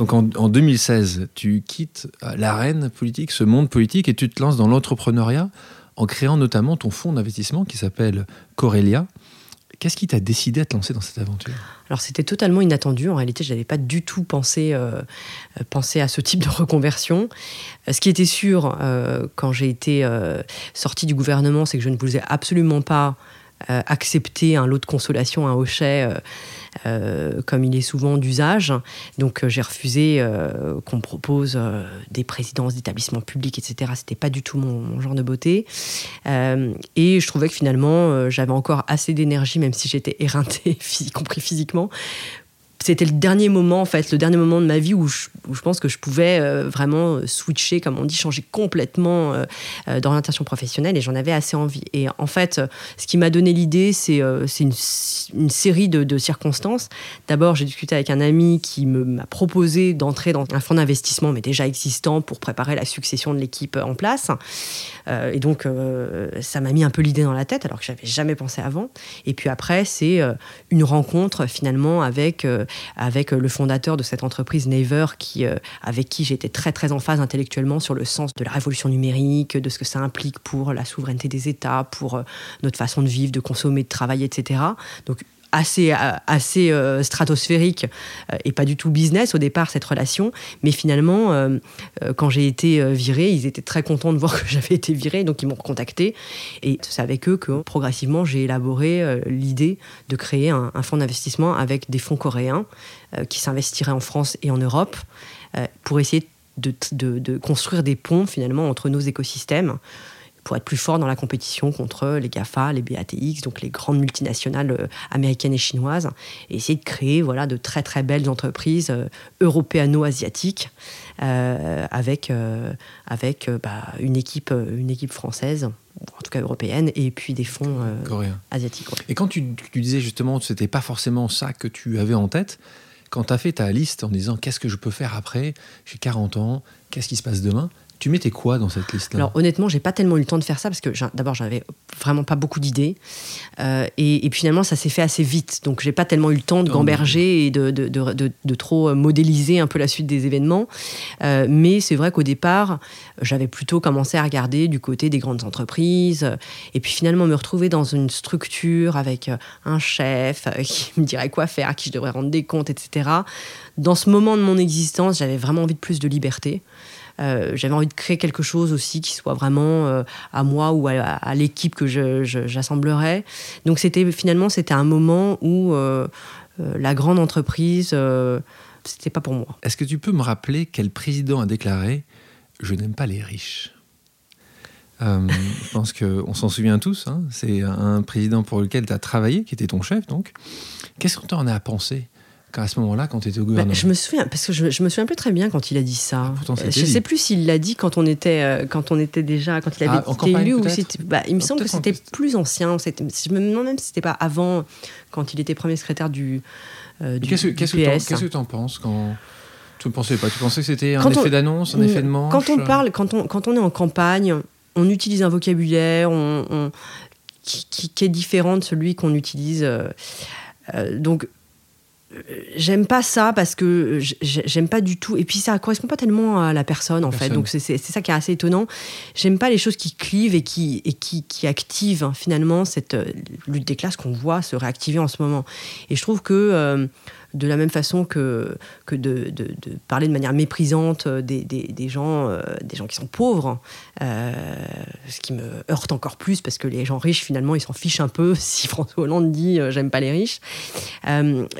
Donc en, 2016, tu quittes l'arène politique, ce monde politique, et tu te lances dans l'entrepreneuriat en créant notamment ton fonds d'investissement qui s'appelle Corelia. Qu'est-ce qui t'a décidé à te lancer dans cette aventure? Alors c'était totalement inattendu. En réalité, je n'avais pas du tout pensé, euh, à ce type de reconversion. Euh, ce qui était sûr euh, quand j'ai été sorti du gouvernement, c'est que je ne voulais absolument pas accepter un lot de consolation, un hochet euh, comme il est souvent d'usage. Donc euh, j'ai refusé euh, qu'on me propose des présidences d'établissements publics, etc. C'était pas du tout mon, genre de beauté. et je trouvais que finalement j'avais encore assez d'énergie, même si j'étais éreintée, y compris physiquement, c'était le dernier moment, en fait, le dernier moment de ma vie où je, pense que je pouvais euh, vraiment euh, switcher, comme on dit, changer complètement euh, d'orientation professionnelle et j'en avais assez envie. Et en fait, ce qui m'a donné l'idée, c'est une, série de, circonstances. D'abord, j'ai discuté avec un ami qui m'a proposé d'entrer dans un fonds d'investissement, mais déjà existant, pour préparer la succession de l'équipe en place. et donc, ça m'a mis un peu l'idée dans la tête, alors que j'avais jamais pensé avant. Et puis après, c'est une rencontre finalement avec avec euh, le fondateur de cette entreprise, Naver, qui, euh, avec qui j'étais très très en phase intellectuellement sur le sens de la révolution numérique, de ce que ça implique pour la souveraineté des États, pour euh, notre façon de vivre, de consommer, de travailler, etc. Donc assez, euh, assez euh, stratosphérique euh, et pas du tout business au départ, cette relation. Mais finalement, quand j'ai été virée, ils étaient très contents de voir que j'avais été virée, donc ils m'ont contacté. Et c'est avec eux que progressivement, j'ai élaboré l'idée de créer un, fonds d'investissement avec des fonds coréens qui s'investiraient en France et en Europe pour essayer de, de, construire des ponts finalement entre nos écosystèmes pour être plus fort dans la compétition contre les GAFA, les BATX, donc les grandes multinationales euh, américaines et chinoises, et essayer de créer voilà, de très très belles entreprises euh, européano-asiatiques euh, avec, avec bah, une, équipe, une équipe française en tout cas européenne, et puis des fonds asiatiques. Et quand tu, tu disais justement que ce n'était pas forcément ça que tu avais en tête, quand tu as fait ta liste en disant qu'est-ce que je peux faire après, j'ai 40 ans, qu'est-ce qui se passe demain, tu mettais quoi dans cette liste-là Alors honnêtement, j'ai pas tellement eu le temps de faire ça parce que d'abord j'avais vraiment pas beaucoup d'idées euh, et, et, finalement ça s'est fait assez vite. Donc j'ai pas tellement eu le temps de gamberger et de, de, de, de, trop euh, modéliser un peu la suite des événements. Euh, mais c'est vrai qu'au départ, j'avais plutôt commencé à regarder du côté des grandes entreprises et puis finalement me retrouver dans une structure avec un chef qui me dirait quoi faire, à qui je devrais rendre des comptes, etc. Dans ce moment de mon existence, j'avais vraiment envie de plus de liberté. Euh, j'avais envie de créer quelque chose aussi qui soit vraiment euh, à moi ou à, l'équipe que j'assemblerais. Donc c'était finalement c'était un moment où euh, la grande entreprise c'était pas pour moi. Est-ce que tu peux me rappeler quel président a déclaré je n'aime pas les riches je pense qu'on s'en souvient tous. Hein. C'est un président pour lequel tu as travaillé, qui était ton chef, donc. Qu'est-ce qu'on t'en a à penser à ce moment-là, quand tu étais au bah, gouvernement Je me souviens, parce que je, me souviens peu très bien quand il a dit ça. Ah, je ne sais plus s'il l'a dit quand on était, euh, quand on était déjà, quand il avait ah, été élu ou bah, il me semble que c'était plus ancien. Je me demande même si c'était pas avant, quand il était premier secrétaire du, euh, du Qu'est-ce que tu en penses quand tu ne pensais pas? Tu pensais que c'était un effet d'annonce, un effet de manche? Quand on parle, quand on, quand on est en campagne, on utilise un vocabulaire on, qui, qui, est différent de celui qu'on utilise. Euh, donc j'aime pas ça parce que j'aime pas du tout. Et puis ça correspond pas tellement à la personne en fait. Donc c'est ça qui est assez étonnant. J'aime pas les choses qui clivent et qui et qui, qui activent hein, finalement cette euh, lutte des classes qu'on voit se réactiver en ce moment. Et je trouve que euh, de la même façon que, que de, parler de manière méprisante des, des, des gens, euh, des gens qui sont pauvres, euh, ce qui me heurte encore plus parce que les gens riches, finalement, ils s'en fichent un peu si François Hollande dit euh, j'aime pas les riches.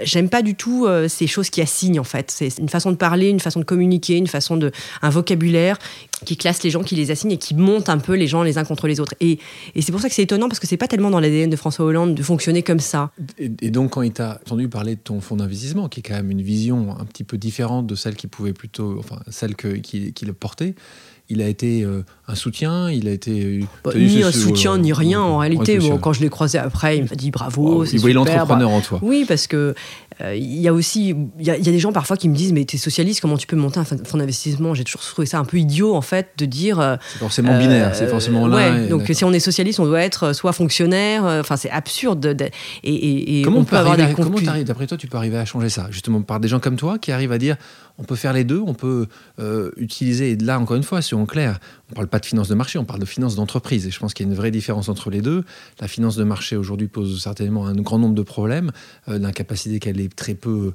j'aime pas du tout ces choses qui assignent, en fait. C'est une façon de parler, une façon de communiquer, une façon de. un vocabulaire qui classe les gens, qui les assigne et qui monte un peu les gens les uns contre les autres. Et, et c'est pour ça que c'est étonnant parce que c'est pas tellement dans l'ADN de François Hollande de fonctionner comme ça. Et, donc, quand il t'a entendu parler de ton fonds d'investissement, qui est quand même une vision un petit peu différente de celle qui pouvait plutôt, enfin, celle que, qui, qui le portait, il a été euh, un soutien, il a été. Euh, bah, ni un soutien, ni rien en réalité. Bon, quand je l'ai croisé après, il m'a dit bravo. il voyait l'entrepreneur en toi. Oui, parce que euh, il y a aussi. Il y, a des gens parfois qui me disent Mais tu es socialiste, comment tu peux monter un fonds d'investissement? J'ai toujours trouvé ça un peu idiot, en fait, de dire. c'est forcément binaire, c'est forcément là. Ouais, donc si on est socialiste, on doit être soit fonctionnaire. Enfin, c'est absurde. et, comment on peut, avoir des Comment d'après toi, tu peux arriver à changer ça? Justement, par des gens comme toi qui arrivent à dire on peut faire les deux, on peut utiliser, et là encore une fois, si on clair, on ne parle pas de finance de marché, on parle de finance d'entreprise. Et je pense qu'il y a une vraie différence entre les deux. La finance de marché aujourd'hui pose certainement un grand nombre de problèmes, d'incapacité qu'elle est très peu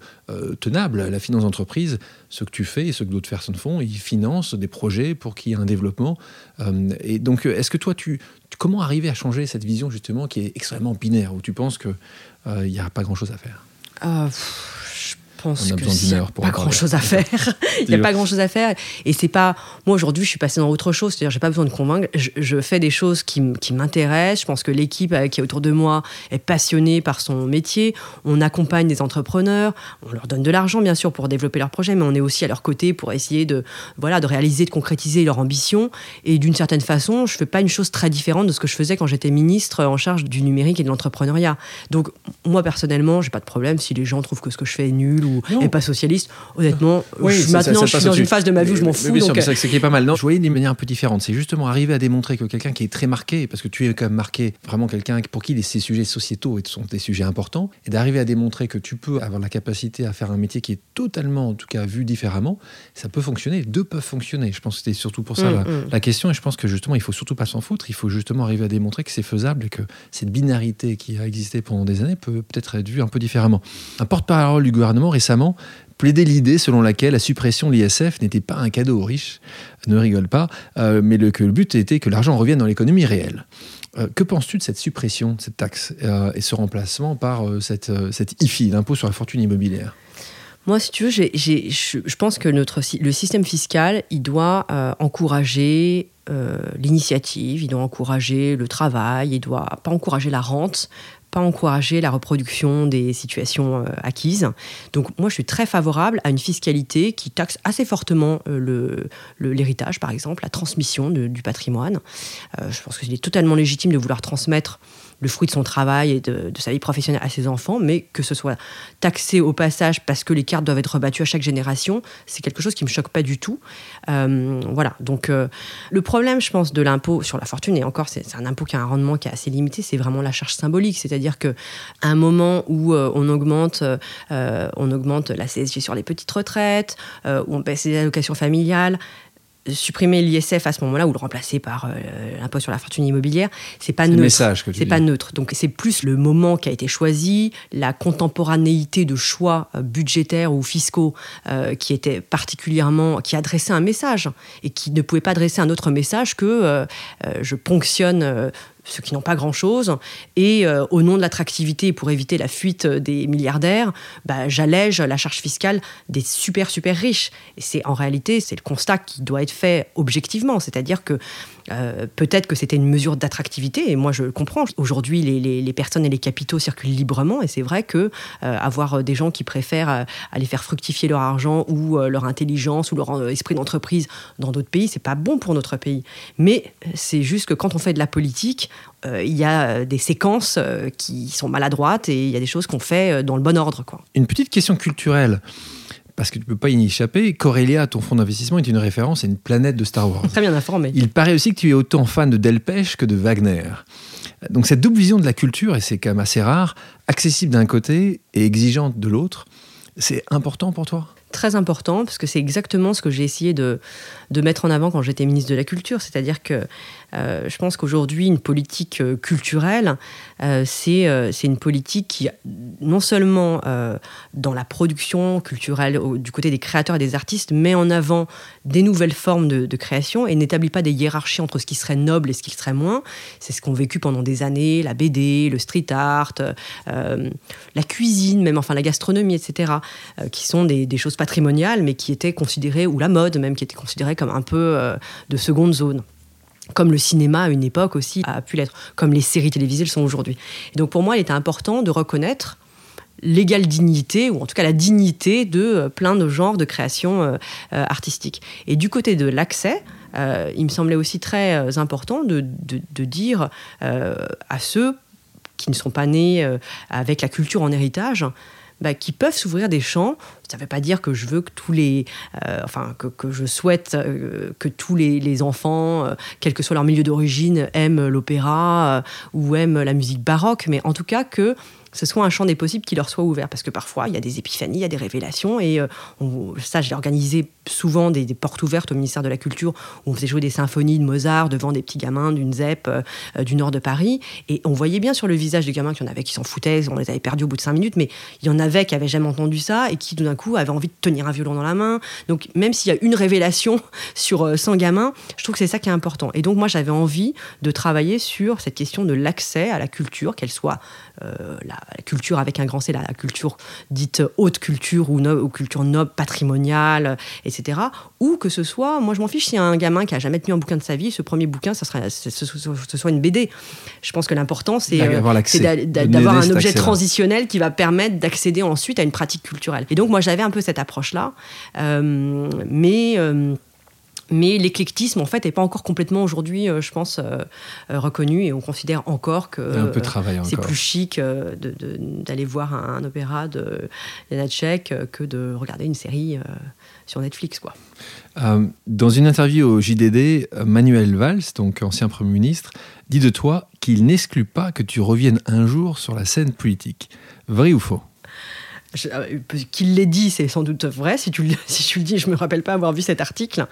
tenable. La finance d'entreprise, ce que tu fais et ce que d'autres personnes font, ils financent des projets pour qu'il y ait un développement. et donc, est-ce que toi, tu, comment arriver à changer cette vision justement qui est extrêmement binaire, où tu penses qu'il n'y a pas grand-chose à faire? Euh, pense a qu'il n'y pas grand chose à faire. Il n'y a pas grand chose à faire. Et c'est pas. Moi, aujourd'hui, je suis passée dans autre chose. C'est-à-dire, j'ai pas besoin de convaincre. Je, fais des choses qui, m'intéressent. Je pense que l'équipe euh, qui est autour de moi est passionnée par son métier. On accompagne des entrepreneurs. On leur donne de l'argent, bien sûr, pour développer leurs projets, mais on est aussi à leur côté pour essayer de, voilà, de réaliser, de concrétiser leur ambition. Et d'une certaine façon, je fais pas une chose très différente de ce que je faisais quand j'étais ministre en charge du numérique et de l'entrepreneuriat. Donc, moi, personnellement, j'ai pas de problème si les gens trouvent que ce que je fais est nul ou et pas socialiste. Honnêtement, maintenant, je suis dans une phase de ma vie où je m'en fous. Oui, c'est ça qui est pas mal. Non, je voyais d'une manière un peu différente. C'est justement arriver à démontrer que quelqu'un qui est très marqué, parce que tu es quand même marqué, vraiment quelqu'un pour qui ces sujets sociétaux sont des sujets importants, et d'arriver à démontrer que tu peux avoir la capacité à faire un métier qui est totalement, en tout cas, vu différemment, ça peut fonctionner. Deux peuvent fonctionner. Je pense que c'était surtout pour ça mm, mm. la, question, et je pense que justement, il faut surtout pas s'en foutre. Il faut justement arriver à démontrer que c'est faisable et que cette binarité qui a existé pendant des années peut peut-être être vue un peu différemment. Un porte-parole du gouvernement récemment plaider l'idée selon laquelle la suppression de l'ISF n'était pas un cadeau aux riches, ne rigole pas, euh, mais que le but était que l'argent revienne dans l'économie réelle. Euh, que penses-tu de cette suppression de cette taxe euh, et ce remplacement par cette, cette IFI, l'impôt sur la fortune immobilière? Moi, si tu veux, je, pense que notre, le système fiscal, il doit encourager l'initiative, il doit encourager le travail, il doit pas encourager la rente, pas encourager la reproduction des situations euh, acquises. Donc moi, je suis très favorable à une fiscalité qui taxe assez fortement euh, l'héritage, par exemple, la transmission du patrimoine. Euh, je pense qu'il est totalement légitime de vouloir transmettre le fruit de son travail et de, sa vie professionnelle à ses enfants, mais que ce soit taxé au passage parce que les cartes doivent être rebattues à chaque génération, c'est quelque chose qui me choque pas du tout. Euh, voilà. Donc euh, le problème, je pense, de l'impôt sur la fortune, et encore, c'est un impôt qui a un rendement qui est assez limité, c'est vraiment la charge symbolique, c'est-à-dire que un moment où euh, on augmente, on augmente la CSG sur les petites retraites, où on baisse les allocations familiales, supprimer l'ISF à ce moment-là ou le remplacer par euh, l'impôt sur la fortune immobilière, c'est pas neutre. C'est pas neutre. Donc c'est plus le moment qui a été choisi, la contemporanéité de choix euh, budgétaires ou fiscaux euh, qui était particulièrement qui adressait un message et qui ne pouvait pas adresser un autre message que je ponctionne ceux qui n'ont pas grand-chose. Et euh, au nom de l'attractivité, pour éviter la fuite des milliardaires, bah, j'allège la charge fiscale des super, super riches. Et c'est en réalité, c'est le constat qui doit être fait objectivement. C'est-à-dire que euh, peut-être que c'était une mesure d'attractivité, et moi je comprends. Aujourd'hui, les, personnes et les capitaux circulent librement, et c'est vrai que euh, avoir des gens qui préfèrent aller faire fructifier leur argent ou leur intelligence ou leur esprit d'entreprise dans d'autres pays, c'est pas bon pour notre pays. Mais c'est juste que quand on fait de la politique, euh, il y a euh, des séquences euh, qui sont maladroites et il y a des choses qu'on fait dans le bon ordre. Quoi. Une petite question culturelle parce que tu ne peux pas y échapper, Corélia, ton fonds d'investissement, est une référence à une planète de Star Wars. Très bien informé. Il paraît aussi que tu es autant fan de Delpech que de Wagner. Donc cette double vision de la culture, et c'est quand même assez rare, accessible d'un côté et exigeante de l'autre, c'est important pour toi? Très important parce que c'est exactement ce que j'ai essayé de, de, mettre en avant quand j'étais ministre de la Culture. C'est-à-dire que euh, je pense qu'aujourd'hui, une politique euh, culturelle, euh, c'est une politique qui, non seulement dans la production culturelle, du côté des créateurs et des artistes, met en avant des nouvelles formes de, création et n'établit pas des hiérarchies entre ce qui serait noble et ce qui serait moins. C'est ce qu'ont vécu pendant des années la BD, le street art, la cuisine, même enfin la gastronomie, etc., qui sont des, des choses patrimoniales, mais qui étaient considérées, ou la mode même, qui était considérée comme un peu de seconde zone comme le cinéma à une époque aussi a pu l'être, comme les séries télévisées le sont aujourd'hui. Et donc pour moi, il était important de reconnaître l'égale dignité, ou en tout cas la dignité de euh, plein de genres de créations euh, euh, artistiques. Et du côté de l'accès, il me semblait aussi très important de, de dire à ceux qui ne sont pas nés avec la culture en héritage, bah, qui peuvent s'ouvrir des champs. Ça ne veut pas dire que je veux que tous les, euh, enfin que, je souhaite euh, que tous les, les enfants, euh, quel que soit leur milieu d'origine, aiment l'opéra ou aiment la musique baroque, mais en tout cas que ce soit un champ des possibles qui leur soit ouvert. Parce que parfois, il y a des épiphanies, il y a des révélations. Et euh, ça, j'ai organisé souvent des, portes ouvertes au ministère de la Culture où on faisait jouer des symphonies de Mozart devant des petits gamins d'une ZEP euh, du nord de Paris. Et on voyait bien sur le visage des gamins qu'il y en avait qui s'en foutaient, on les avait perdus au bout de cinq minutes, mais il y en avait qui avaient jamais entendu ça et qui, tout d'un coup, avaient envie de tenir un violon dans la main. Donc, même s'il y a une révélation sur 100 gamins, je trouve que c'est ça qui est important. Et donc, moi, j'avais envie de travailler sur cette question de l'accès à la culture, qu'elle soit euh, la, culture avec un grand C, la, culture dite haute culture ou, ou culture noble, patrimoniale, etc. Ou que ce soit, moi je m'en fiche si un gamin qui a jamais tenu un bouquin de sa vie, ce premier bouquin, ça sera, ce, soit une BD. Je pense que l'important, c'est euh, d'avoir un objet transitionnel qui va permettre d'accéder ensuite à une pratique culturelle. Et donc moi j'avais un peu cette approche-là, euh, mais mais l'éclectisme, en fait, n'est pas encore complètement aujourd'hui, euh, je pense, euh, euh, reconnu. Et on considère encore que c'est plus chic d'aller voir un, opéra de Janacek que de regarder une série sur Netflix. Quoi. dans une interview au JDD, Manuel Valls, donc ancien Premier ministre, dit de toi qu'il n'exclut pas que tu reviennes un jour sur la scène politique. Vrai ou faux? Qu'il l'ait dit, c'est sans doute vrai. Si tu, si tu le dis, je me rappelle pas avoir vu cet article.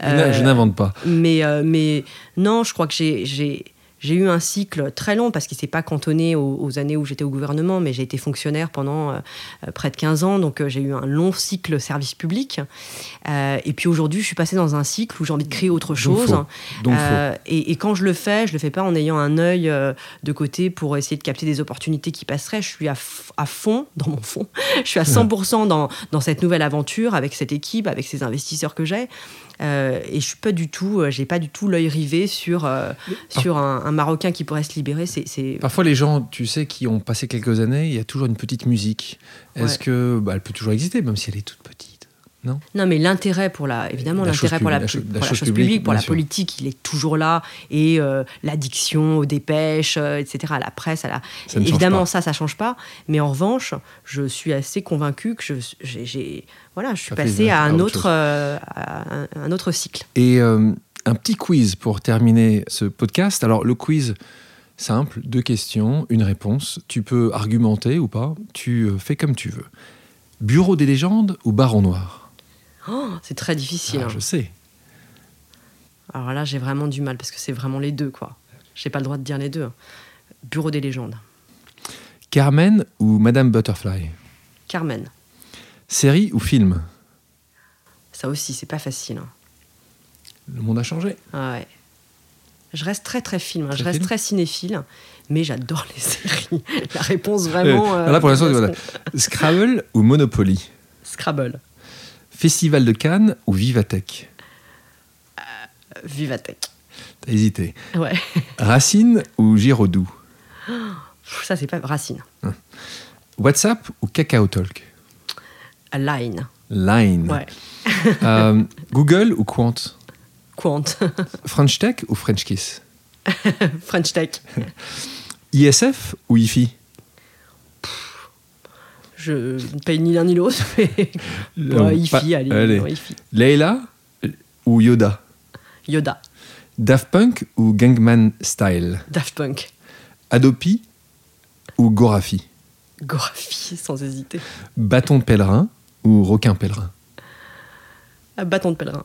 je n'invente pas. Mais, euh, mais non, je crois que j'ai j'ai eu un cycle très long parce qu'il ne s'est pas cantonné aux, années où j'étais au gouvernement, mais j'ai été fonctionnaire pendant euh, euh, près de 15 ans, donc euh, j'ai eu un long cycle service public. et puis aujourd'hui, je suis passée dans un cycle où j'ai envie de créer autre chose. et, quand je le fais, je le fais pas en ayant un œil de côté pour essayer de capter des opportunités qui passeraient. Je suis à, à fond, dans mon fond, je suis à 100% dans, dans cette nouvelle aventure avec cette équipe, avec ces investisseurs que j'ai. Euh, et je suis pas du tout, euh, j'ai pas du tout l'œil rivé sur, euh, sur un, Marocain qui pourrait se libérer. C'est, Parfois, les gens, tu sais, qui ont passé quelques années, il y a toujours une petite musique. Est-ce que, bah, elle peut toujours exister, même si elle est toute petite? Non, non mais l'intérêt pour la évidemment l'intérêt pour la, chose publique, pour la politique il est toujours là et l'addiction aux dépêches etc à la presse à la évidemment ça ça change pas mais en revanche je suis assez convaincu que j'ai voilà, je suis passé à un, autre, euh, un, autre cycle. Et euh, un petit quiz pour terminer ce podcast. Alors, le quiz, simple, deux questions, une réponse. Tu peux argumenter ou pas, tu euh, fais comme tu veux. Bureau des légendes ou Baron Noir? Oh, C'est très difficile. Ah, hein. Je sais. Alors là, j'ai vraiment du mal parce que c'est vraiment les deux, quoi. J'ai pas le droit de dire les deux. Hein. Bureau des légendes. Carmen ou Madame Butterfly? Carmen. Série ou film? Ça aussi, c'est pas facile. Hein. Le monde a changé. Ah ouais. Je reste très très film, hein. je reste très cinéphile, mais j'adore les séries. La réponse vraiment. Euh, là pour l'instant, voilà. Scrabble ou Monopoly? Scrabble. Festival de Cannes ou Vivatech euh, Vivatech. T'as hésité. Ouais. Racine ou Giraudoux Ça c'est pas Racine. Hein. WhatsApp ou Kakao Talk Line. Line. Ouais. Euh, Google ou Quant Quant. French Tech ou French Kiss French Tech. ISF ou IFI Je ne paye ni l'un ni l'autre, mais IFI, allez. Leila ou Yoda? Yoda. Daft Punk ou Gangman Style? Daft Punk. Adopi ou Gorafi? Gorafi, sans hésiter. Bâton de pèlerin ou requin pèlerin? Bâton de pèlerin.